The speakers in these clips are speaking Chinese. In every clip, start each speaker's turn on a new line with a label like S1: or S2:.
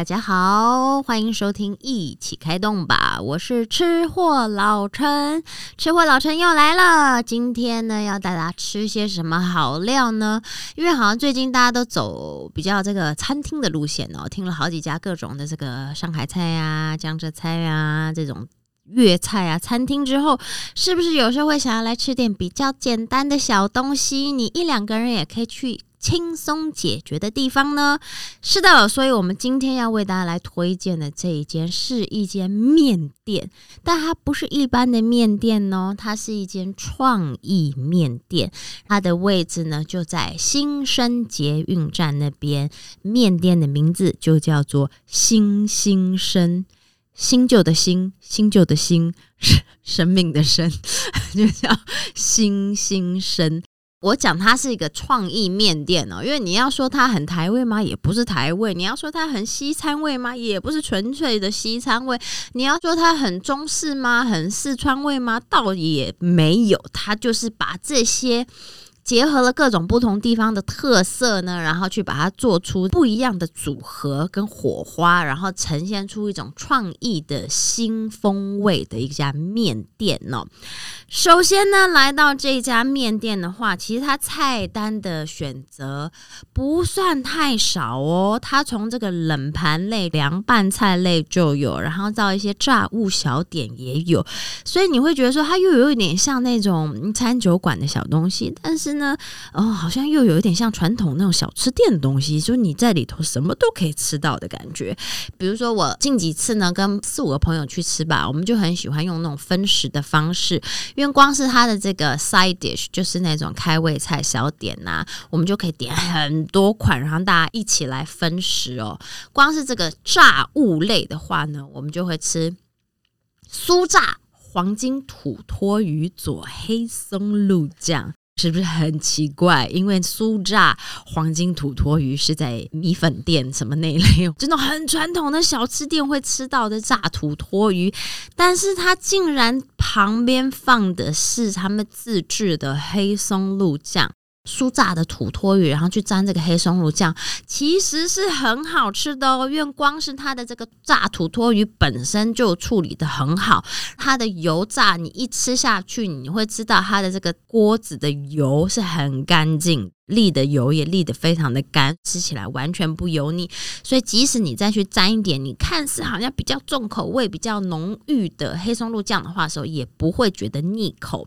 S1: 大家好，欢迎收听一起开动吧，我是吃货老陈，吃货老陈又来了。今天呢，要带大家吃些什么好料呢？因为好像最近大家都走比较这个餐厅的路线哦，听了好几家各种的这个上海菜啊、江浙菜啊这种。粤菜啊，餐厅之后，是不是有时候会想要来吃点比较简单的小东西？你一两个人也可以去轻松解决的地方呢？是的，所以我们今天要为大家来推荐的这一间是一间面店，但它不是一般的面店哦，它是一间创意面店。它的位置呢就在新生捷运站那边，面店的名字就叫做新新生。新旧的“新”，新旧的“新”，生命的“生 ”，就叫新新生。我讲它是一个创意面店哦，因为你要说它很台味吗？也不是台味；你要说它很西餐味吗？也不是纯粹的西餐味；你要说它很中式吗？很四川味吗？倒也没有，它就是把这些。结合了各种不同地方的特色呢，然后去把它做出不一样的组合跟火花，然后呈现出一种创意的新风味的一家面店哦。首先呢，来到这家面店的话，其实它菜单的选择不算太少哦。它从这个冷盘类、凉拌菜类就有，然后到一些炸物小点也有，所以你会觉得说它又有一点像那种餐酒馆的小东西，但是。呢，哦，好像又有一点像传统那种小吃店的东西，就你在里头什么都可以吃到的感觉。比如说，我近几次呢跟四五个朋友去吃吧，我们就很喜欢用那种分食的方式，因为光是它的这个 side dish 就是那种开胃菜小点呐，我们就可以点很多款，然后大家一起来分食哦。光是这个炸物类的话呢，我们就会吃酥炸黄金土托鱼佐黑松露酱。是不是很奇怪？因为酥炸黄金土托鱼是在米粉店什么那一类，这种很传统的小吃店会吃到的炸土托鱼，但是它竟然旁边放的是他们自制的黑松露酱。酥炸的土托鱼，然后去沾这个黑松露酱，其实是很好吃的哦。因为光是它的这个炸土托鱼本身就处理的很好，它的油炸你一吃下去，你会知道它的这个锅子的油是很干净。沥的油也沥的非常的干，吃起来完全不油腻，所以即使你再去沾一点，你看似好像比较重口味、比较浓郁的黑松露酱的话时候，也不会觉得腻口。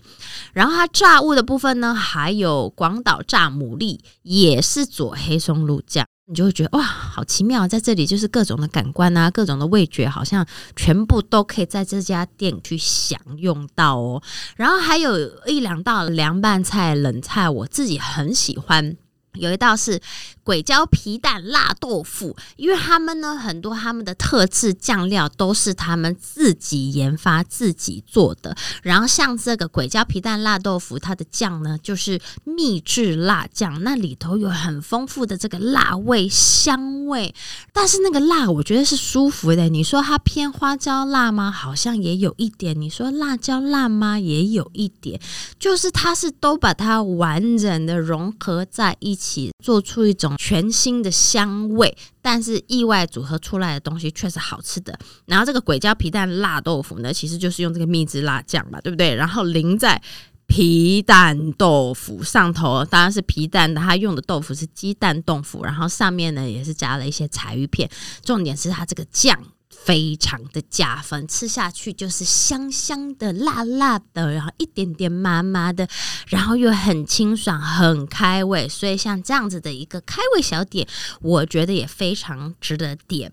S1: 然后它炸物的部分呢，还有广岛炸牡蛎，也是佐黑松露酱。你就会觉得哇，好奇妙，在这里就是各种的感官啊，各种的味觉，好像全部都可以在这家店去享用到哦。然后还有一两道凉拌菜、冷菜，我自己很喜欢。有一道是鬼椒皮蛋辣豆腐，因为他们呢很多他们的特制酱料都是他们自己研发、自己做的。然后像这个鬼椒皮蛋辣豆腐，它的酱呢就是秘制辣酱，那里头有很丰富的这个辣味、香味。但是那个辣，我觉得是舒服的。你说它偏花椒辣吗？好像也有一点。你说辣椒辣吗？也有一点。就是它是都把它完整的融合在一起。起做出一种全新的香味，但是意外组合出来的东西却是好吃的。然后这个鬼椒皮蛋辣豆腐呢，其实就是用这个秘制辣酱嘛，对不对？然后淋在皮蛋豆腐上头，当然是皮蛋的，它用的豆腐是鸡蛋豆腐，然后上面呢也是加了一些柴鱼片，重点是它这个酱。非常的加分，吃下去就是香香的、辣辣的，然后一点点麻麻的，然后又很清爽、很开胃。所以像这样子的一个开胃小点，我觉得也非常值得点。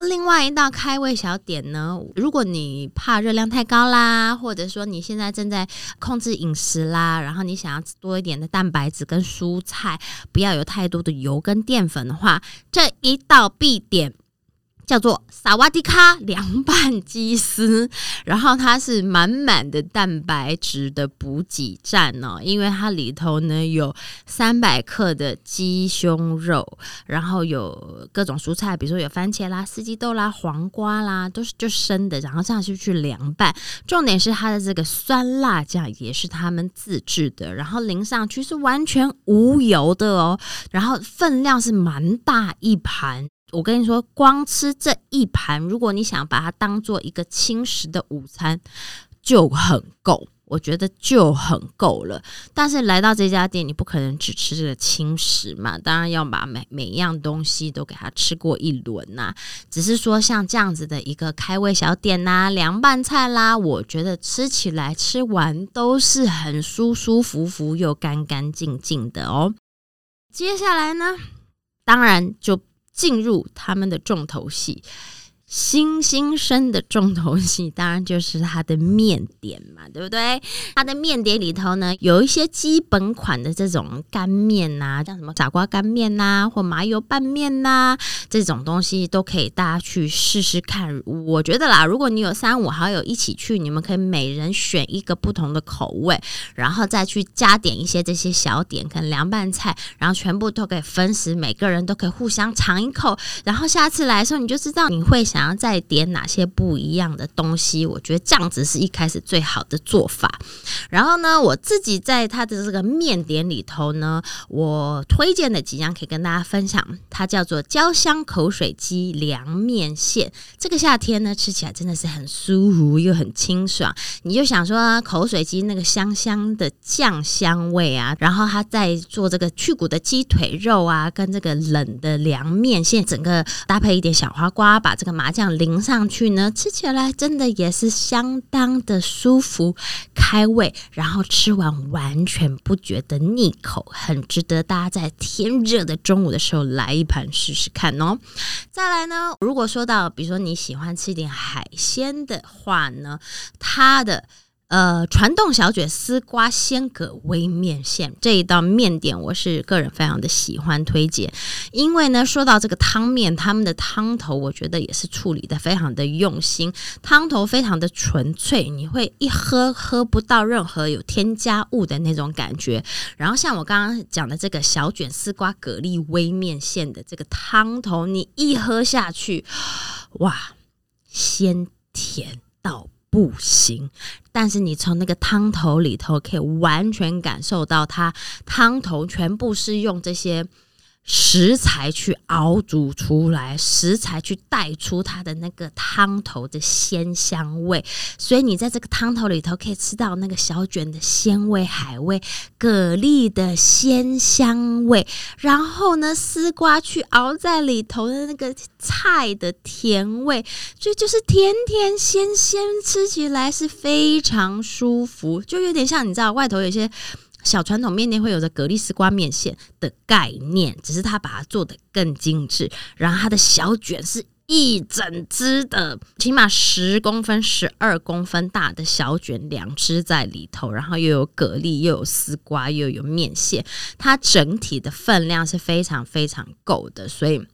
S1: 另外一道开胃小点呢，如果你怕热量太高啦，或者说你现在正在控制饮食啦，然后你想要吃多一点的蛋白质跟蔬菜，不要有太多的油跟淀粉的话，这一道必点。叫做萨瓦迪卡凉拌鸡丝，然后它是满满的蛋白质的补给站哦，因为它里头呢有三百克的鸡胸肉，然后有各种蔬菜，比如说有番茄啦、四季豆啦、黄瓜啦，都是就生的，然后这样去去凉拌。重点是它的这个酸辣酱也是他们自制的，然后淋上去是完全无油的哦，然后分量是蛮大一盘。我跟你说，光吃这一盘，如果你想把它当做一个轻食的午餐，就很够。我觉得就很够了，但是来到这家店，你不可能只吃这个轻食嘛，当然要把每每一样东西都给它吃过一轮呐。只是说像这样子的一个开胃小点呐，凉拌菜啦，我觉得吃起来吃完都是很舒舒服服又干干净净的哦。接下来呢，当然就进入他们的重头戏。新兴生的重头戏当然就是它的面点嘛，对不对？它的面点里头呢，有一些基本款的这种干面呐，像什么傻瓜干面呐，或麻油拌面呐，这种东西都可以大家去试试看。我觉得啦，如果你有三五好友一起去，你们可以每人选一个不同的口味，然后再去加点一些这些小点，可能凉拌菜，然后全部都可以分食，每个人都可以互相尝一口，然后下次来的时候你就知道你会想。想要再点哪些不一样的东西？我觉得这样子是一开始最好的做法。然后呢，我自己在它的这个面点里头呢，我推荐的几样可以跟大家分享。它叫做焦香口水鸡凉面线。这个夏天呢，吃起来真的是很舒服又很清爽。你就想说口水鸡那个香香的酱香味啊，然后它在做这个去骨的鸡腿肉啊，跟这个冷的凉面线，整个搭配一点小花瓜，把这个麻这样淋上去呢，吃起来真的也是相当的舒服、开胃，然后吃完完全不觉得腻口，很值得大家在天热的中午的时候来一盘试试看哦。再来呢，如果说到比如说你喜欢吃一点海鲜的话呢，它的。呃，传统小卷丝瓜鲜蛤微面线这一道面点，我是个人非常的喜欢推荐，因为呢，说到这个汤面，他们的汤头我觉得也是处理的非常的用心，汤头非常的纯粹，你会一喝喝不到任何有添加物的那种感觉。然后像我刚刚讲的这个小卷丝瓜蛤蜊微面线的这个汤头，你一喝下去，哇，鲜甜到。不行，但是你从那个汤头里头可以完全感受到，它汤头全部是用这些。食材去熬煮出来，食材去带出它的那个汤头的鲜香味，所以你在这个汤头里头可以吃到那个小卷的鲜味、海味、蛤蜊的鲜香味，然后呢，丝瓜去熬在里头的那个菜的甜味，所以就是甜甜鲜鲜，吃起来是非常舒服，就有点像你知道外头有些。小传统面店会有着蛤蜊丝瓜面线的概念，只是它把它做的更精致。然后它的小卷是一整只的，起码十公分、十二公分大的小卷，两只在里头，然后又有蛤蜊，又有丝瓜，又有面线，它整体的分量是非常非常够的。所以，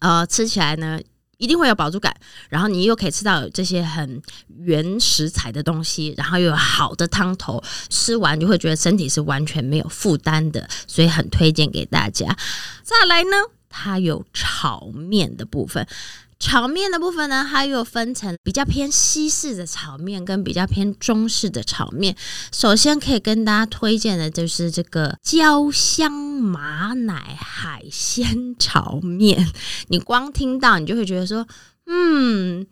S1: 呃，吃起来呢。一定会有饱足感，然后你又可以吃到这些很原食材的东西，然后又有好的汤头，吃完就会觉得身体是完全没有负担的，所以很推荐给大家。再来呢，它有炒面的部分。炒面的部分呢，它又分成比较偏西式的炒面跟比较偏中式的炒面。首先可以跟大家推荐的就是这个焦香马奶海鲜炒面。你光听到你就会觉得说，嗯，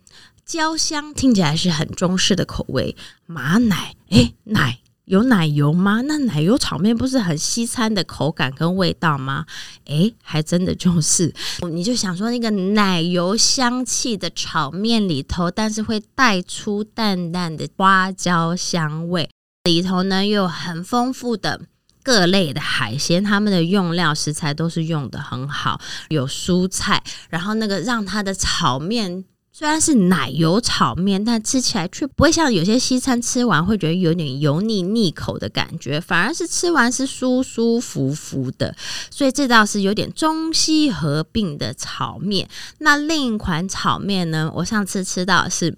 S1: 焦香听起来是很中式的口味，马奶，诶，奶。有奶油吗？那奶油炒面不是很西餐的口感跟味道吗？诶，还真的就是，你就想说那个奶油香气的炒面里头，但是会带出淡淡的花椒香味，里头呢又有很丰富的各类的海鲜，他们的用料食材都是用的很好，有蔬菜，然后那个让它的炒面。虽然是奶油炒面，但吃起来却不会像有些西餐吃完会觉得有点油腻腻口的感觉，反而是吃完是舒舒服服的。所以这道是有点中西合并的炒面。那另一款炒面呢？我上次吃到是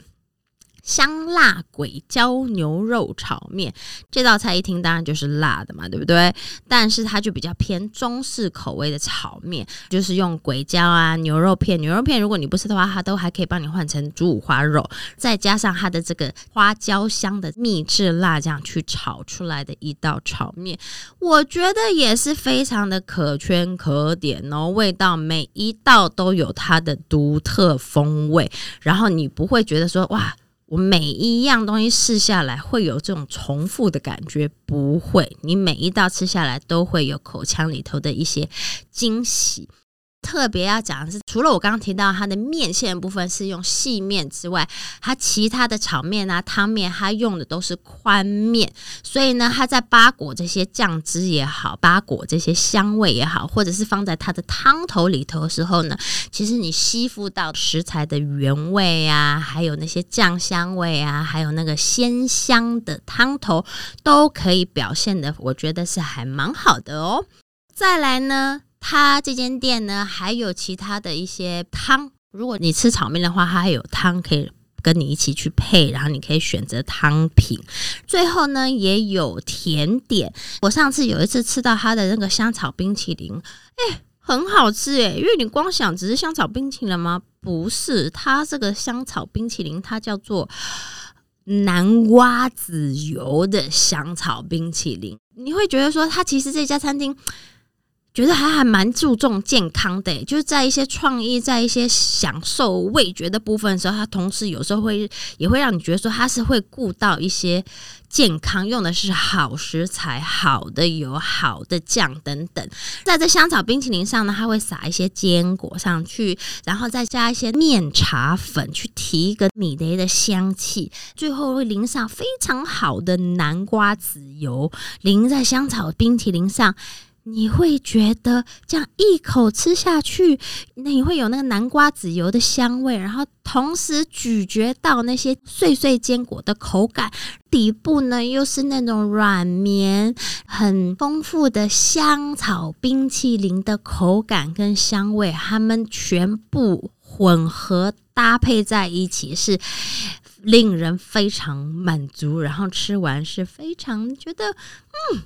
S1: 香辣鬼椒牛肉炒面。这道菜一听当然就是辣的嘛，对不对？但是它就比较偏中式口味的炒面，就是用鬼椒啊、牛肉片。牛肉片如果你不吃的话，它都还可以帮你换成猪五花肉，再加上它的这个花椒香的秘制辣酱去炒出来的一道炒面，我觉得也是非常的可圈可点哦。味道每一道都有它的独特风味，然后你不会觉得说哇。我每一样东西试下来会有这种重复的感觉，不会。你每一道吃下来都会有口腔里头的一些惊喜。特别要讲的是，除了我刚刚提到它的面线部分是用细面之外，它其他的炒面啊、汤面，它用的都是宽面。所以呢，它在八果这些酱汁也好，八果这些香味也好，或者是放在它的汤头里头的时候呢，其实你吸附到食材的原味啊，还有那些酱香味啊，还有那个鲜香的汤头，都可以表现的，我觉得是还蛮好的哦。再来呢。它这间店呢，还有其他的一些汤。如果你吃炒面的话，它还有汤可以跟你一起去配，然后你可以选择汤品。最后呢，也有甜点。我上次有一次吃到它的那个香草冰淇淋，哎，很好吃哎。因为你光想只是香草冰淇淋吗？不是，它这个香草冰淇淋它叫做南瓜籽油的香草冰淇淋。你会觉得说，它其实这家餐厅。觉得还还蛮注重健康的，就是在一些创意、在一些享受味觉的部分的时候，它同时有时候会也会让你觉得说它是会顾到一些健康，用的是好食材、好的油、好的酱等等。在这香草冰淇淋上呢，它会撒一些坚果上去，然后再加一些面茶粉去提一个米雷的香气，最后会淋上非常好的南瓜籽油，淋在香草冰淇淋上。你会觉得这样一口吃下去，你会有那个南瓜籽油的香味，然后同时咀嚼到那些碎碎坚果的口感，底部呢又是那种软绵、很丰富的香草冰淇淋的口感跟香味，它们全部混合搭配在一起，是令人非常满足，然后吃完是非常觉得嗯。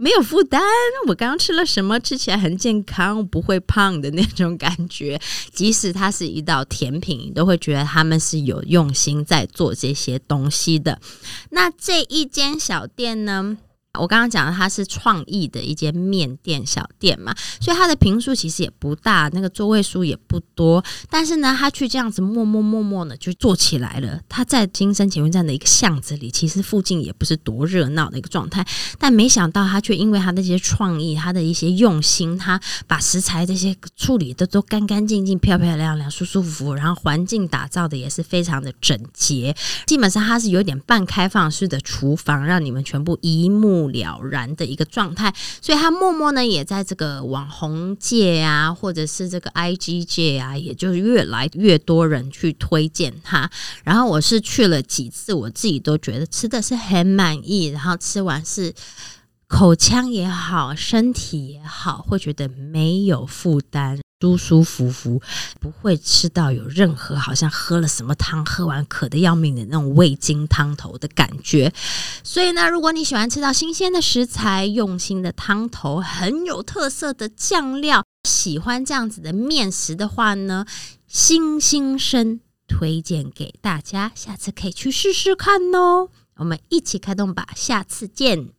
S1: 没有负担，我刚刚吃了什么？吃起来很健康，不会胖的那种感觉。即使它是一道甜品，你都会觉得他们是有用心在做这些东西的。那这一间小店呢？我刚刚讲的，它是创意的一间面店小店嘛，所以它的平数其实也不大，那个座位数也不多。但是呢，他去这样子默默默默的就做起来了。他在金生捷运站的一个巷子里，其实附近也不是多热闹的一个状态。但没想到他却因为他那些创意，他的一些用心，他把食材这些处理的都干干净净、漂漂亮亮、舒舒服服，然后环境打造的也是非常的整洁。基本上它是有点半开放式的厨房，让你们全部一目了然的一个状态，所以他默默呢也在这个网红界啊，或者是这个 IG 界啊，也就是越来越多人去推荐他。然后我是去了几次，我自己都觉得吃的是很满意，然后吃完是口腔也好，身体也好，会觉得没有负担。舒舒服服，不会吃到有任何好像喝了什么汤，喝完渴的要命的那种味精汤头的感觉。所以呢，如果你喜欢吃到新鲜的食材、用心的汤头、很有特色的酱料，喜欢这样子的面食的话呢，新新生推荐给大家，下次可以去试试看哦。我们一起开动吧，下次见。